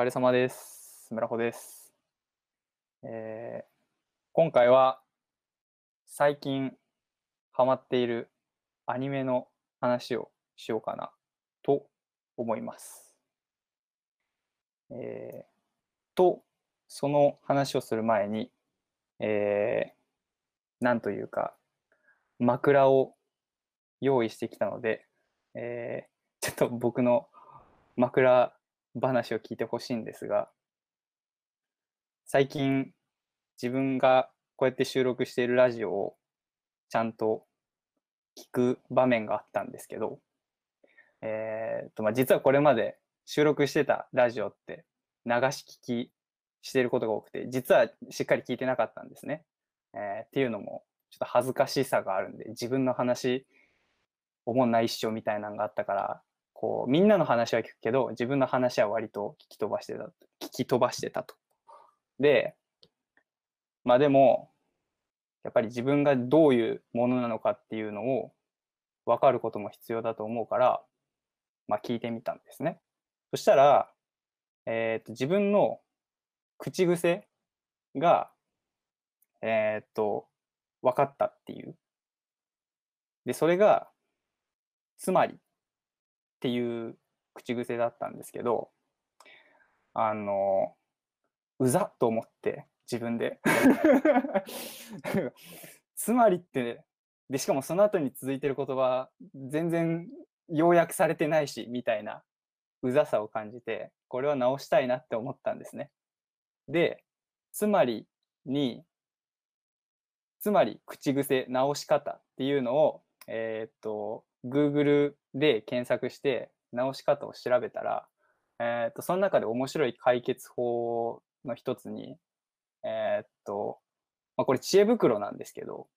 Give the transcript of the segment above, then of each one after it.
疲れ様です。村穂です。えー今回は最近ハマっているアニメの話をしようかなと思います。えーと、その話をする前に、えーなんというか、枕を用意してきたので、えーちょっと僕の枕話を聞いてほしいんですが、最近自分がこうやって収録しているラジオをちゃんと聞く場面があったんですけど、えーとまあ、実はこれまで収録してたラジオって流し聞きしていることが多くて、実はしっかり聞いてなかったんですね。えーっていうのもちょっと恥ずかしさがあるんで、自分の話、おもんないっしょみたいなのがあったから、こうみんなの話は聞くけど自分の話は割と聞き飛ばしてた聞き飛ばしてたと。でまあでもやっぱり自分がどういうものなのかっていうのを分かることも必要だと思うから、まあ、聞いてみたんですね。そしたら、えー、と自分の口癖が、えっ、と分かったっていう。でそれがつまりっていう口癖だったんですけど、あの、うざっと思って、自分で。つまりって、ねで、しかもその後に続いてる言葉、全然要約されてないし、みたいなうざさを感じて、これは直したいなって思ったんですね。で、つまりに、つまり口癖直し方っていうのを、えーっと、Google で検索して直し方を調べたら、えーっと、その中で面白い解決法の一つに、えーっと、まあ、これ知恵袋なんですけど、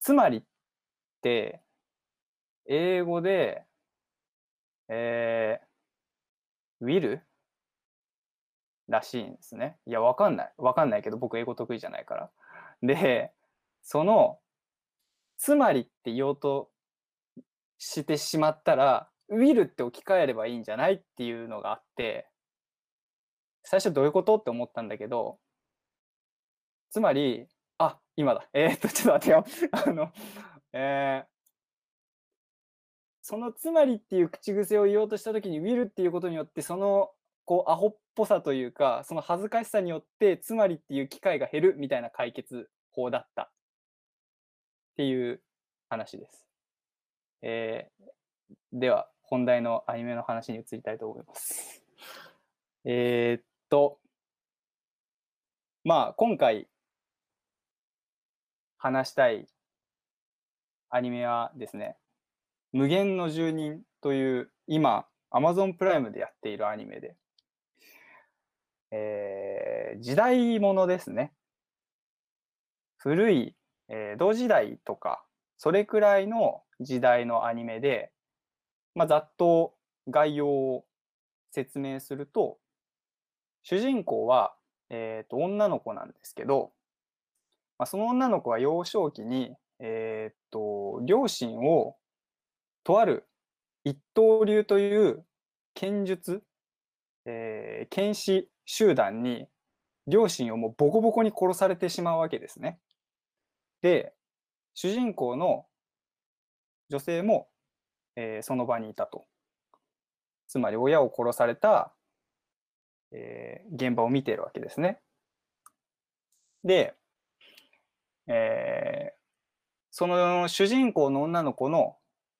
つまりって、英語で、えー、will? らしいんですね。いや、わかんない。わかんないけど、僕英語得意じゃないから。で、その、つまりって言おうとしてしまったら、will って置き換えればいいんじゃないっていうのがあって、最初どういうことって思ったんだけど、つまり、あ、今だ。えー、っと、ちょっと待ってよ。あの、えーそのつまりっていう口癖を言おうとしたときに、will っていうことによって、その、こう、アホっぽさというか、その恥ずかしさによって、つまりっていう機会が減るみたいな解決法だった。っていう話です。えーでは、本題のアニメの話に移りたいと思います。えーっと、まあ、今回話したいアニメはですね、無限の住人という今、Amazon プライムでやっているアニメで、えー時代物ですね。古い、えー同時代とか、それくらいの時代のアニメで、まあ、ざっと概要を説明すると、主人公は、えーと女の子なんですけど、まあ、その女の子は幼少期に、えーと両親をとある一刀流という剣術、えー剣士集団に両親をもうボコボコに殺されてしまうわけですね。で、主人公の女性も、えーその場にいたと。つまり親を殺された、えー現場を見ているわけですね。で、えーその主人公の女の子の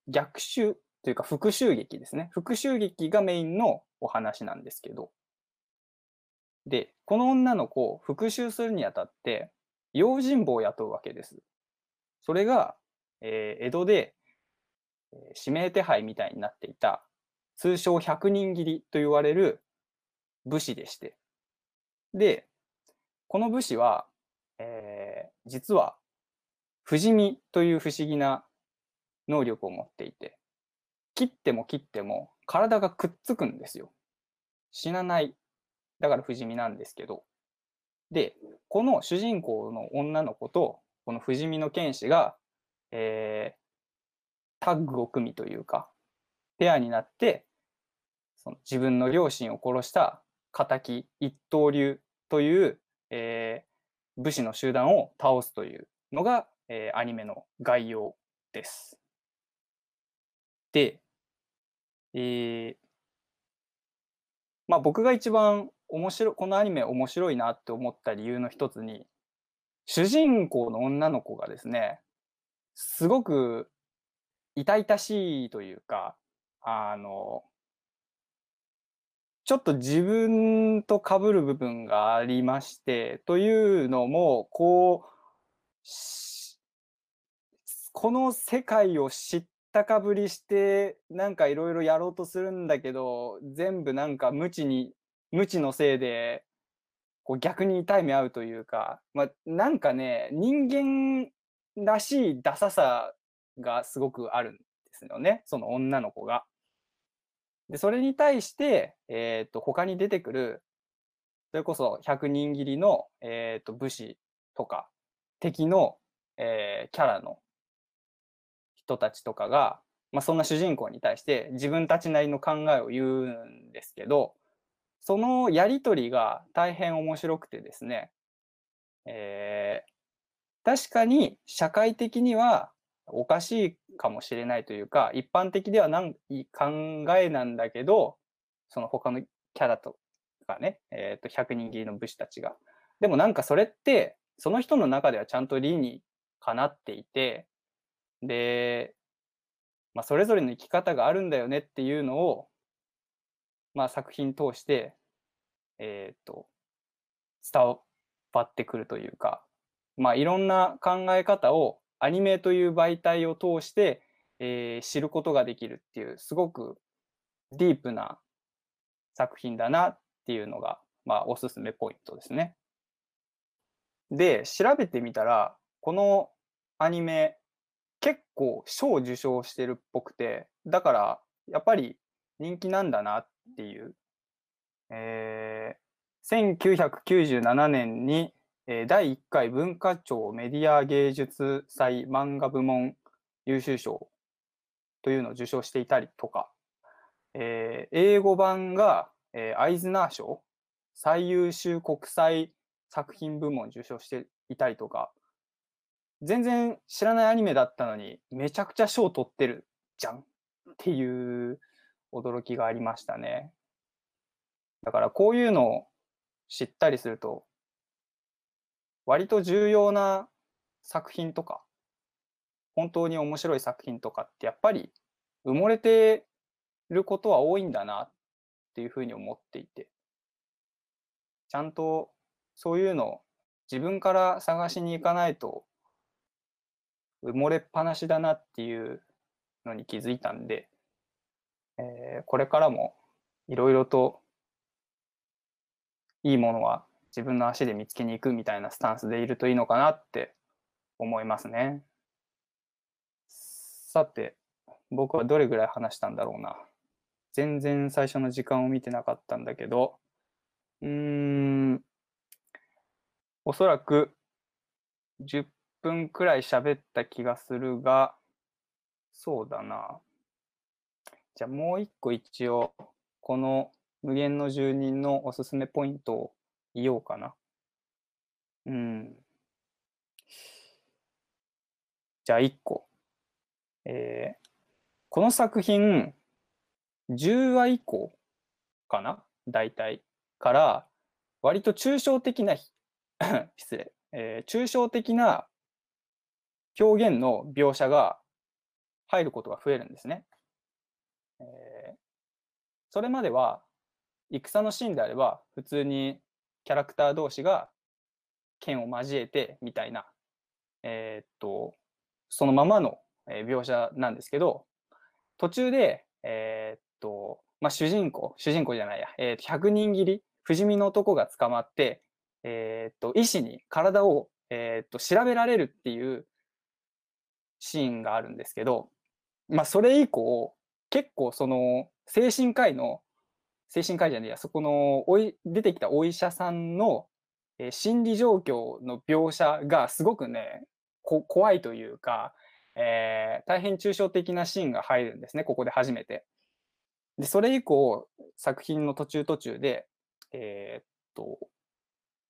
逆襲というか復讐劇ですね。復讐劇がメインのお話なんですけど。で、この女の子を復讐するにあたって、用心棒を雇うわけです。それが、えー江戸で、指名手配みたいになっていた、通称百人斬りと言われる武士でして。で、この武士は、えー実は、不死身という不思議な能力を持っていて、切っても切っても体がくっつくんですよ。死なない。だから不死身なんですけど。で、この主人公の女の子と、この不死身の剣士が、えータッグを組みというか、ペアになって、その自分の両親を殺した敵一刀流という、えー武士の集団を倒すというのが、えーアニメの概要です。で、えーまあ僕が一番面白、このアニメ面白いなって思った理由の一つに、主人公の女の子がですね、すごく痛々しいというか、あの、ちょっと自分と被る部分がありまして、というのも、こう、この世界を知ったかぶりして、なんかいろいろやろうとするんだけど、全部なんか無知に、無知のせいで、こう逆に痛い目合うというか、まあ、なんかね、人間らしいダサさがすごくあるんですよね、その女の子が。で、それに対して、えっと、他に出てくる、それこそ100人斬りの、えっと、武士とか、敵の、えーキャラの人たちとかが、まあ、そんな主人公に対して自分たちなりの考えを言うんですけど、そのやりとりが大変面白くてですね、えー確かに社会的にはおかしいかもしれないというか、一般的ではない考えなんだけど、その他のキャラとかね、えーと100人斬りの武士たちが。でもなんかそれって、その人の中ではちゃんと理にかなっていて、で、まあ、それぞれの生き方があるんだよねっていうのを、まあ、作品通して、えっ、と、伝わってくるというか、まあ、いろんな考え方をアニメという媒体を通して、えー知ることができるっていう、すごくディープな作品だなっていうのが、まあ、おすすめポイントですね。で、調べてみたら、このアニメ、結構賞を受賞してるっぽくて、だから、やっぱり人気なんだなっていう。えー1997年に、えー第1回文化庁メディア芸術祭漫画部門優秀賞というのを受賞していたりとか、えー英語版が、えーアイズナー賞最優秀国際作品部門受賞していたりとか、全然知らないアニメだったのに、めちゃくちゃ賞取ってるじゃんっていう驚きがありましたね。だからこういうのを知ったりすると、割と重要な作品とか、本当に面白い作品とかってやっぱり埋もれてることは多いんだなっていうふうに思っていて、ちゃんとそういうのを自分から探しに行かないと埋もれっぱなしだなっていうのに気づいたんで、えーこれからもいろいろといいものは自分の足で見つけに行くみたいなスタンスでいるといいのかなって思いますね。さて、僕はどれぐらい話したんだろうな。全然最初の時間を見てなかったんだけど、うーん、おそらく10分くらい喋った気がするが、そうだな。じゃあもう一個一応、この無限の住人のおすすめポイントを言おうかな。うん。じゃあ一個。えーこの作品、10話以降かな？大体。から、割と抽象的な、失礼、えー抽象的な表現の描写が入ることが増えるんですね。えーそれまでは、戦のシーンであれば、普通にキャラクター同士が剣を交えてみたいな、えーっと、そのままの描写なんですけど、途中で、えーっと、まあ、主人公、主人公じゃないや、えーっと100人斬り、不死身の男が捕まって、えっと、医師に体を、えっと、調べられるっていうシーンがあるんですけど、まあ、それ以降、結構その精神科医の、精神科医じゃねえや、そこのおい出てきたお医者さんの、えー心理状況の描写がすごくね、怖いというか、えー大変抽象的なシーンが入るんですね、ここで初めて。で、それ以降、作品の途中途中で、えーっと、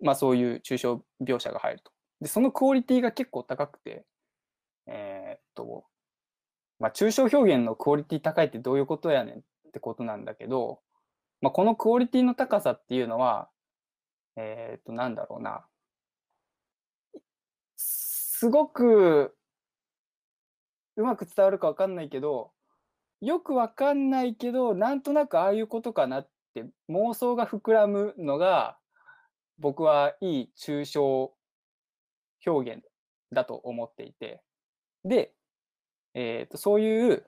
まあそういう抽象描写が入ると。で、そのクオリティが結構高くて、えーっと、まあ抽象表現のクオリティ高いってどういうことやねんってことなんだけど、まあこのクオリティの高さっていうのは、えーっと、なんだろうな。すごくうまく伝わるかわかんないけど、よくわかんないけど、なんとなくああいうことかなって妄想が膨らむのが、僕はいい抽象表現だと思っていて、で、えっと、そういう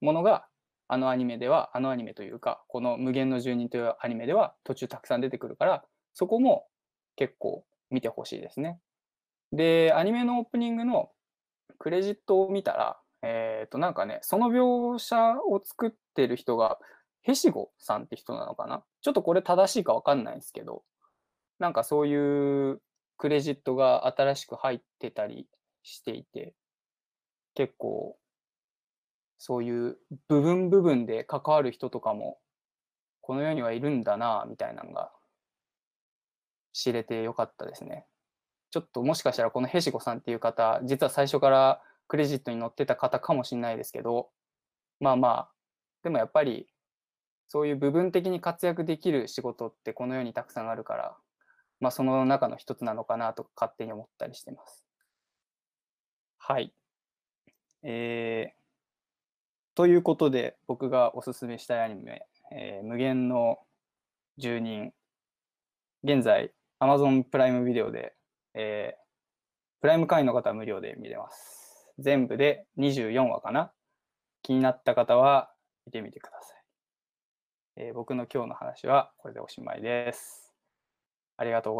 ものが、あのアニメでは、あのアニメというか、この無限の住人というアニメでは途中たくさん出てくるから、そこも結構見てほしいですね。で、アニメのオープニングのクレジットを見たら、えっと、なんかね、その描写を作ってる人が、へしごさんって人なのかな？ちょっとこれ正しいかわかんないんですけど、なんかそういうクレジットが新しく入ってたりしていて、結構、そういう部分部分で関わる人とかも、この世にはいるんだな、みたいなのが知れてよかったですね。ちょっともしかしたらこのへしごさんっていう方、実は最初からクレジットに載ってた方かもしれないですけど、まあまあ、でもやっぱり、そういう部分的に活躍できる仕事ってこの世にたくさんあるから、まあその中の一つなのかなと勝手に思ったりしてます。はい。えー、ということで僕がおすすめしたいアニメ、えー無限の住人、現在 Amazon プライムビデオで、えープライム会員の方は無料で見れます。全部で24話かな気になった方は見てみてください。えー僕の今日の話はこれでおしまいです。ありがとうございます。